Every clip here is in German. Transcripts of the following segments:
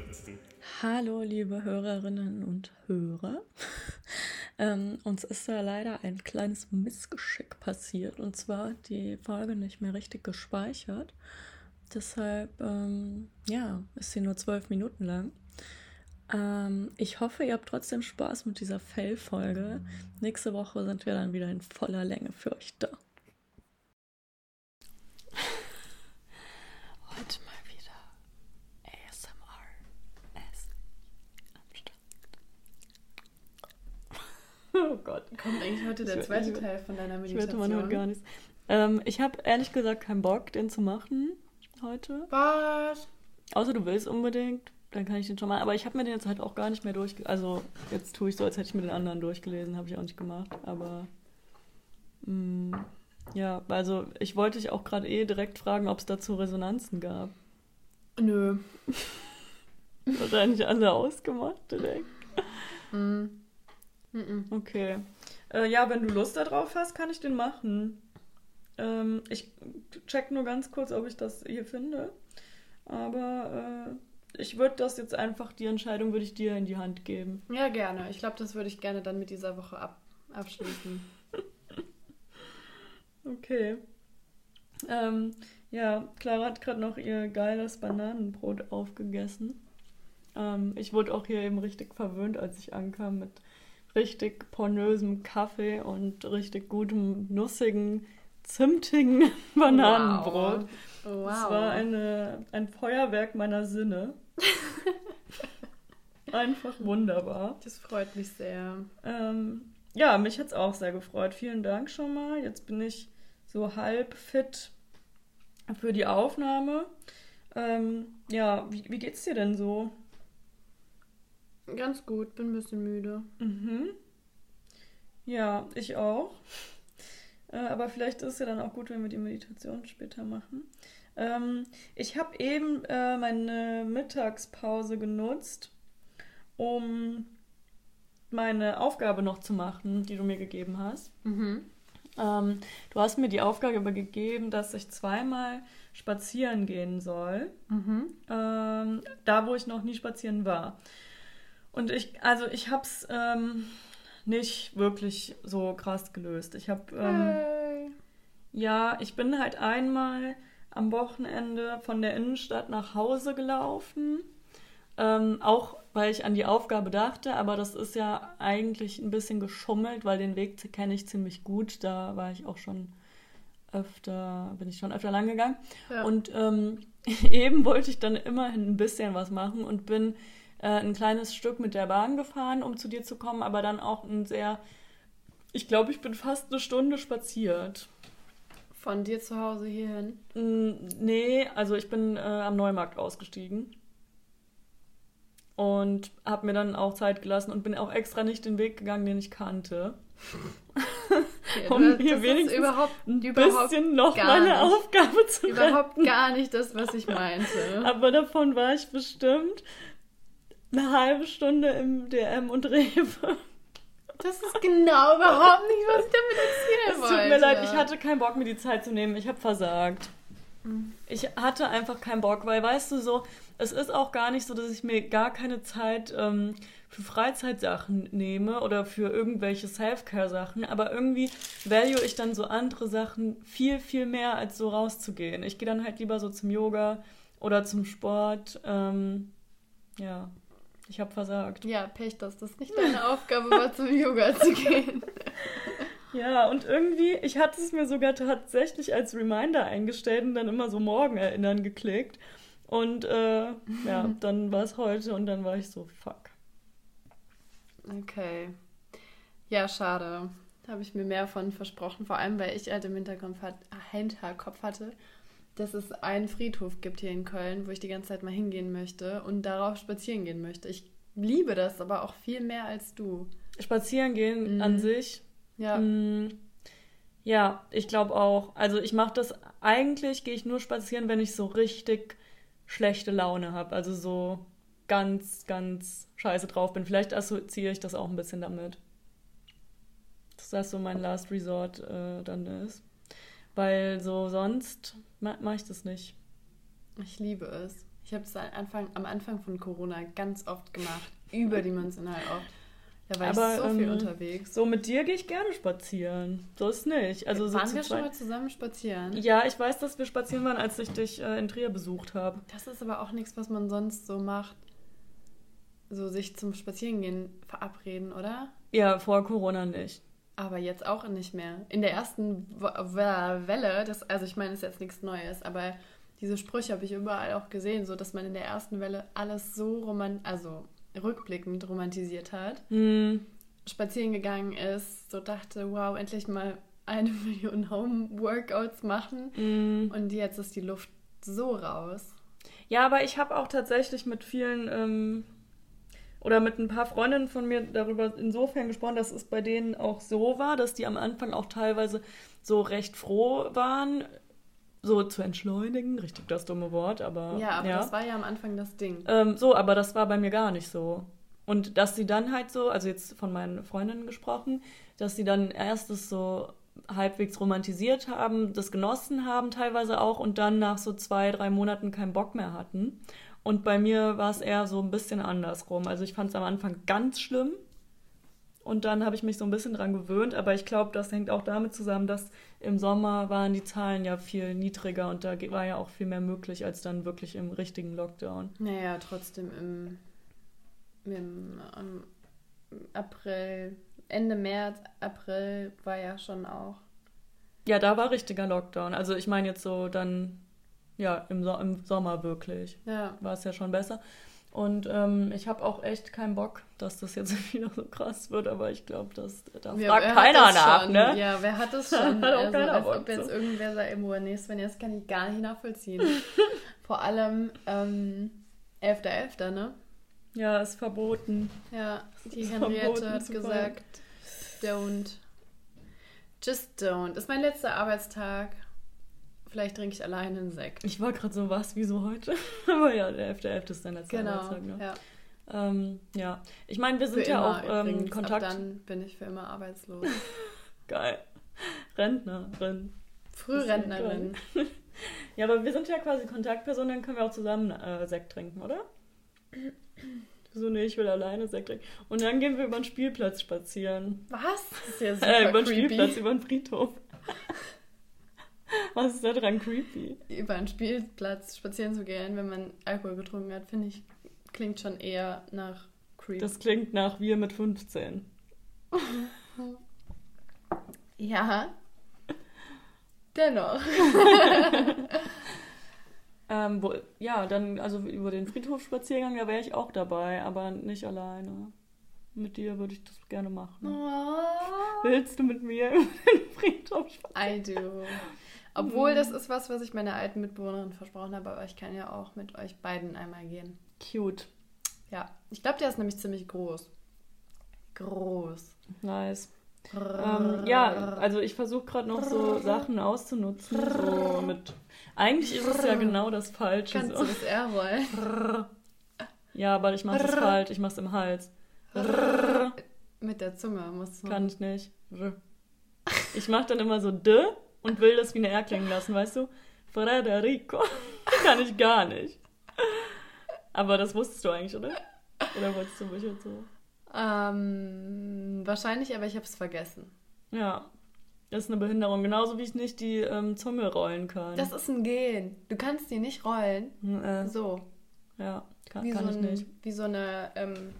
spritzen. Hallo, liebe Hörerinnen und Hörer. ähm, uns ist da leider ein kleines Missgeschick passiert und zwar die Folge nicht mehr richtig gespeichert. Deshalb, ähm, ja, ist sie nur zwölf Minuten lang. Ähm, ich hoffe, ihr habt trotzdem Spaß mit dieser Fail-Folge. Nächste Woche sind wir dann wieder in voller Länge für euch da. Heute mal wieder ASMR. Oh Gott. Kommt eigentlich heute der Ich- zweite ich- Teil von deiner Ich Meditation? wette, man hört gar nichts. Ähm, ich habe ehrlich gesagt keinen Bock, den zu machen heute. Was? Außer du willst unbedingt, dann kann ich den schon mal. Aber ich habe mir den jetzt halt auch gar nicht mehr durchgelesen. Also jetzt tue ich so, als hätte ich mir den anderen durchgelesen. Habe ich auch nicht gemacht. Aber mh, ja, also ich wollte dich auch gerade eh direkt fragen, ob es dazu Resonanzen gab. Nö. Wahrscheinlich alle ausgemacht direkt. Mm. Mm-mm. Okay. Äh, ja, wenn du Lust darauf hast, kann ich den machen. Ähm, ich check nur ganz kurz, ob ich das hier finde. Aber äh, ich würde das jetzt einfach, die Entscheidung würde ich dir in die Hand geben. Ja, gerne. Ich glaube, das würde ich gerne dann mit dieser Woche ab abschließen. Okay. Ähm, ja, Clara hat gerade noch ihr geiles Bananenbrot aufgegessen. Ähm, ich wurde auch hier eben richtig verwöhnt, als ich ankam mit richtig pornösem Kaffee und richtig gutem, nussigen, zimtigen Bananenbrot. Wow. Es war eine, ein Feuerwerk meiner Sinne. Einfach wunderbar. Das freut mich sehr. Ähm, ja, mich hat es auch sehr gefreut. Vielen Dank schon mal. Jetzt bin ich so halb fit für die Aufnahme. Ähm, ja, wie, wie geht's dir denn so? Ganz gut, bin ein bisschen müde. Mhm. Ja, ich auch. Äh, aber vielleicht ist es ja dann auch gut, wenn wir die Meditation später machen. Ähm, ich habe eben äh, meine Mittagspause genutzt, um meine Aufgabe noch zu machen, die du mir gegeben hast. Mhm. Ähm, du hast mir die Aufgabe gegeben, dass ich zweimal spazieren gehen soll. Mhm. Ähm, da, wo ich noch nie spazieren war. Und ich, also ich habe es ähm, nicht wirklich so krass gelöst. Ich habe, ähm, ja, ich bin halt einmal am Wochenende von der Innenstadt nach Hause gelaufen. Ähm, auch weil ich an die Aufgabe dachte, aber das ist ja eigentlich ein bisschen geschummelt, weil den Weg kenne ich ziemlich gut. Da war ich auch schon öfter, bin ich schon öfter lang gegangen. Ja. Und ähm, eben wollte ich dann immerhin ein bisschen was machen und bin äh, ein kleines Stück mit der Bahn gefahren, um zu dir zu kommen, aber dann auch ein sehr, ich glaube, ich bin fast eine Stunde spaziert. Von dir zu Hause hierhin. Nee, also ich bin äh, am Neumarkt ausgestiegen und habe mir dann auch Zeit gelassen und bin auch extra nicht den Weg gegangen, den ich kannte. Okay, Um das wenigstens überhaupt, Ein überhaupt, bisschen noch meine nicht. Aufgabe zu überhaupt retten. gar nicht das, was ich meinte. Aber davon war ich bestimmt eine halbe Stunde im DM und Rewe. Das ist genau überhaupt nicht, was ich damit Es erzählen tut wollte. mir leid, ich hatte keinen Bock, mir die Zeit zu nehmen. Ich habe versagt. Mhm. Ich hatte einfach keinen Bock, weil, weißt du, so, es ist auch gar nicht so, dass ich mir gar keine Zeit ähm, für Freizeitsachen nehme oder für irgendwelche Self-Care-Sachen, aber irgendwie value ich dann so andere Sachen viel, viel mehr, als so rauszugehen. Ich gehe dann halt lieber so zum Yoga oder zum Sport. Ähm, ja, ich habe versagt. Ja, Pech, dass das nicht deine Aufgabe war, zum Yoga zu gehen. Ja, und irgendwie, ich hatte es mir sogar tatsächlich als Reminder eingestellt und dann immer so morgen erinnern geklickt. Und äh, ja, dann war es heute und dann war ich so, fuck. Okay. Ja, schade. Da habe ich mir mehr von versprochen, vor allem weil ich halt im Hinterkopf, hat, Hinterkopf hatte, dass es einen Friedhof gibt hier in Köln, wo ich die ganze Zeit mal hingehen möchte und darauf spazieren gehen möchte. Ich liebe das aber auch viel mehr als du. Spazieren gehen Mhm. an sich. Ja, mm, ja, ich glaube auch. Also ich mache das, eigentlich gehe ich nur spazieren, wenn ich so richtig schlechte Laune habe. Also so ganz, ganz scheiße drauf bin. Vielleicht assoziiere ich das auch ein bisschen damit. Dass das so mein Last Resort äh, dann ist. Weil so sonst ma mache ich das nicht. ich liebe es. Ich habe es Anfang, am Anfang von Corona ganz oft gemacht. Überdimensional oft. Da war Aber, ich so viel ähm, unterwegs. So mit dir gehe ich gerne spazieren. So ist nicht. Also so Waren zu wir schon mal zusammen spazieren? Ja, ich weiß, dass wir spazieren waren, als ich dich äh, in Trier besucht habe. Das ist aber auch nichts, was man sonst so macht. So sich zum Spazierengehen verabreden, oder? Ja, vor Corona nicht. Aber jetzt auch nicht mehr. In der ersten Welle, das, also ich meine, es ist jetzt nichts Neues, aber diese Sprüche habe ich überall auch gesehen, so dass man in der ersten Welle alles so roman also rückblickend romantisiert hat, Hm. spazieren gegangen ist, so dachte, wow, endlich mal eine Million Home-Workouts machen. Hm. Und jetzt ist die Luft so raus. Ja, aber ich habe auch tatsächlich mit vielen ähm, oder mit ein paar Freundinnen von mir darüber insofern gesprochen, dass es bei denen auch so war, dass die am Anfang auch teilweise so recht froh waren, so zu entschleunigen. Richtig das dumme Wort, aber. Ja, aber das war ja am Anfang das Ding. Ähm, so, aber das war bei mir gar nicht so. Und dass sie dann halt so, also jetzt von meinen Freundinnen gesprochen, dass sie dann erst das so halbwegs romantisiert haben, das genossen haben teilweise auch und dann nach so zwei, drei Monaten keinen Bock mehr hatten. Und bei mir war es eher so ein bisschen andersrum. Also ich fand es am Anfang ganz schlimm und dann habe ich mich so ein bisschen dran gewöhnt, aber ich glaube, das hängt auch damit zusammen, dass im Sommer waren die Zahlen ja viel niedriger und da war ja auch viel mehr möglich als dann wirklich im richtigen Lockdown. Naja, trotzdem im, im ähm, April, Ende März, April war ja schon auch. Ja, da war richtiger Lockdown. Also ich meine jetzt so dann, ja, im, so im Sommer wirklich. Ja. War es ja schon besser. Und ähm, ich habe auch echt keinen Bock, dass das jetzt wieder so krass wird, aber ich glaube, da fragt Wer- wer hat keiner das nach, schon? ne? Ja, wer hat das schon? Hat auch also, keiner als Bock ob jetzt zu. irgendwer sagt, irgendwo nee, Sven, das kann ich gar nicht nachvollziehen. Vor allem ähm, 11.11., ne? Ja, ist verboten. Ja, die ist Henriette hat gesagt, don't. Just don't. Ist mein letzter Arbeitstag. Vielleicht trinke ich alleine einen Sekt. Ich war gerade so, was, wieso heute? aber ja, der 11.11. ist dein letzter Genau. Arbeitstag, ne? Ja. Ähm, ja, ich meine, wir Für sind ja immer auch ähm, übrigens. Kontakt. Ab dann bin ich für immer arbeitslos. Geil. Rentnerin. Frührentnerin. Ja, aber wir sind ja quasi Kontaktpersonen, dann können wir auch zusammen äh, Sekt trinken, oder? So, nee, ich will alleine Sekt trinken. Und dann gehen wir über den Spielplatz spazieren. Was? Das ist ja super Äh, über den creepy. Spielplatz, über den Friedhof. Was ist da dran creepy? Über einen Spielplatz spazieren zu gehen, wenn man Alkohol getrunken hat, finde ich, klingt schon eher nach creep. Das klingt nach wir mit 15. ja. Dennoch. Ähm, wo, ja, dann, also über den Friedhofspaziergang, da wäre ich auch dabei, aber nicht alleine. Mit dir würde ich das gerne machen. Oh. Willst du mit mir über den Friedhof spazieren? I do. Obwohl, das ist was, was ich meiner alten Mitbewohnerin versprochen habe, aber ich kann ja auch mit euch beiden einmal gehen. Cute. Ja, ich glaube, der ist nämlich ziemlich groß. Groß. Nice. Ähm, ja, also ich versuche gerade noch so Sachen auszunutzen. So mit. Eigentlich ist es ja genau das Falsche. Kannst So. du das R rollen? Ja, aber ich mache es falsch. Ich mache es im Hals. Mit der Zunge musst du. Kann ich nicht. Ich mache dann immer so D und will das wie eine R klingen lassen, weißt du? Federico. Kann ich gar nicht. Aber das wusstest du eigentlich, oder? Oder wolltest du mich jetzt so? Ähm, wahrscheinlich, aber ich habe es vergessen. Ja. Das ist eine Behinderung. Genauso wie ich nicht die ähm, Zunge rollen kann. Das ist ein Gen. Du kannst die nicht rollen. äh, So. ja, kann, Wie, kann so, ich ein, nicht. wie so eine. Ähm,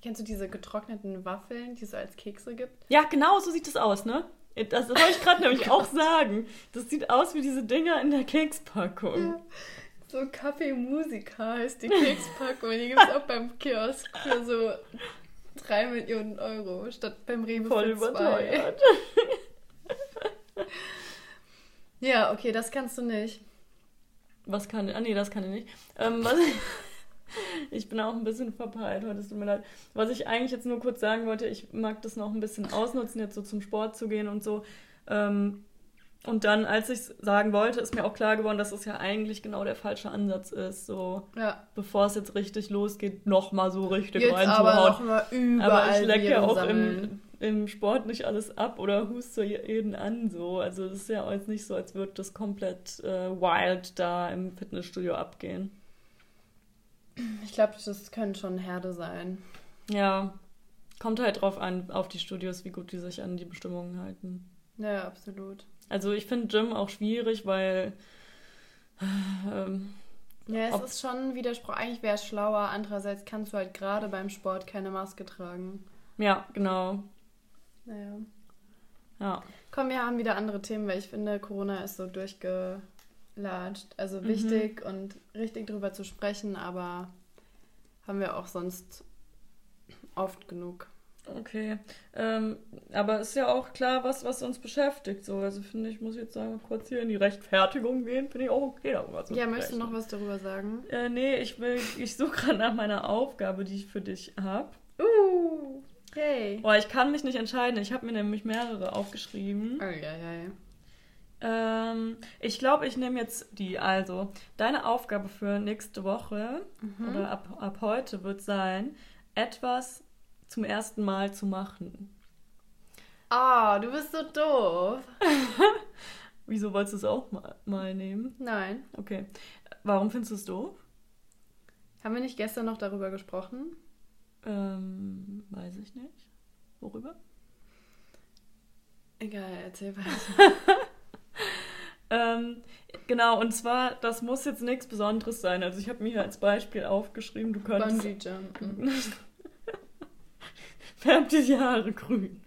kennst du diese getrockneten Waffeln, die es als Kekse gibt? Ja, genau so sieht es aus, ne? Das wollte ich gerade nämlich auch sagen. Das sieht aus wie diese Dinger in der Kekspackung. So Kaffee Musica heißt die Kekspackung. Die gibt es auch beim Kiosk für so 3 Millionen Euro statt beim Rewe Voll für zwei. Ja, okay, das kannst du nicht. Was kann. Ah, nee, das kann ich nicht. Ähm, was, ich bin auch ein bisschen verpeilt heute, es tut mir leid. Was ich eigentlich jetzt nur kurz sagen wollte, ich mag das noch ein bisschen ausnutzen, jetzt so zum Sport zu gehen und so. Ähm, und dann, als ich es sagen wollte, ist mir auch klar geworden, dass es ja eigentlich genau der falsche Ansatz ist. So, Ja. bevor es jetzt richtig losgeht, nochmal so richtig Jetzt aber reinzuhauen. noch mal überall Aber ich lecke ja auch sammeln. im, im Sport nicht alles ab oder huste jeden an so. Also es ist ja jetzt nicht so, als würde das komplett äh, wild da im Fitnessstudio abgehen. Ich glaube, das können schon Herde sein. Ja, kommt halt drauf an, auf die Studios, wie gut die sich an die Bestimmungen halten. Ja, absolut. Also ich finde Gym auch schwierig, weil ähm, ja, es ist schon ein Widerspruch. Eigentlich wäre es schlauer. Andererseits kannst du halt gerade beim Sport keine Maske tragen. Ja, genau. Naja. Ja. Komm, wir haben wieder andere Themen, weil ich finde, Corona ist so durchgelatscht. Also mhm. wichtig und richtig drüber zu sprechen, aber haben wir auch sonst oft genug. Okay. Ähm, aber ist ja auch klar, was, was uns beschäftigt. So. Also finde ich, muss jetzt sagen, kurz hier in die Rechtfertigung gehen, finde ich auch okay, darüber zu Ja, sprechen. möchtest du noch was darüber sagen? Äh, nee, ich will, ich suche gerade nach meiner Aufgabe, die ich für dich habe. Uh, hey. Boah, ich kann mich nicht entscheiden. Ich habe mir nämlich mehrere aufgeschrieben. Oh, ja, ja, ja. Ähm, ich glaube, ich nehme jetzt die. Also, deine Aufgabe für nächste Woche mhm. oder ab, ab heute wird sein, etwas zum ersten Mal zu machen. Ah, oh, du bist so doof. Wieso wolltest du es auch mal, mal nehmen? Nein. Okay. Warum findest du es doof? Haben wir nicht gestern noch darüber gesprochen? Ähm, weiß ich nicht. Worüber? Egal, erzähl weiter. ähm, genau, und zwar, das muss jetzt nichts Besonderes sein. Also ich habe mir hier als Beispiel aufgeschrieben, du könntest... Bungee Jumpen. färbt dir die Haare grün.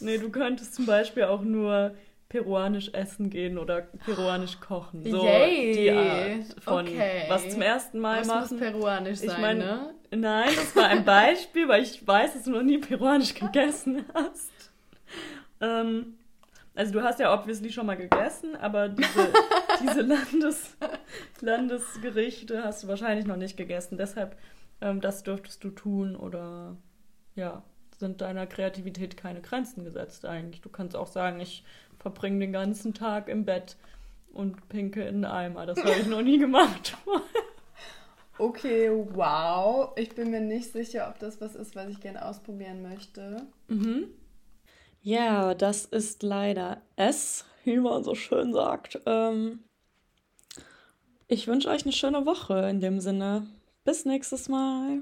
Nee, du könntest zum Beispiel auch nur peruanisch essen gehen oder peruanisch kochen. So Yay. die Art von okay. was zum ersten Mal was machen. Muss peruanisch sein, ich mein, ne? Nein, das war ein Beispiel, weil ich weiß, dass du noch nie peruanisch gegessen hast. Ähm, also du hast ja obviously schon mal gegessen, aber diese, diese Landes, Landesgerichte hast du wahrscheinlich noch nicht gegessen. Deshalb, ähm, das dürftest du tun oder ja sind deiner Kreativität keine Grenzen gesetzt eigentlich. Du kannst auch sagen, ich verbringe den ganzen Tag im Bett und pinke in den Eimer. Das habe ich noch nie gemacht. okay, wow. Ich bin mir nicht sicher, ob das was ist, was ich gerne ausprobieren möchte. Mhm. Ja, das ist leider es, wie man so schön sagt. Ähm, ich wünsche euch eine schöne Woche in dem Sinne. Bis nächstes Mal.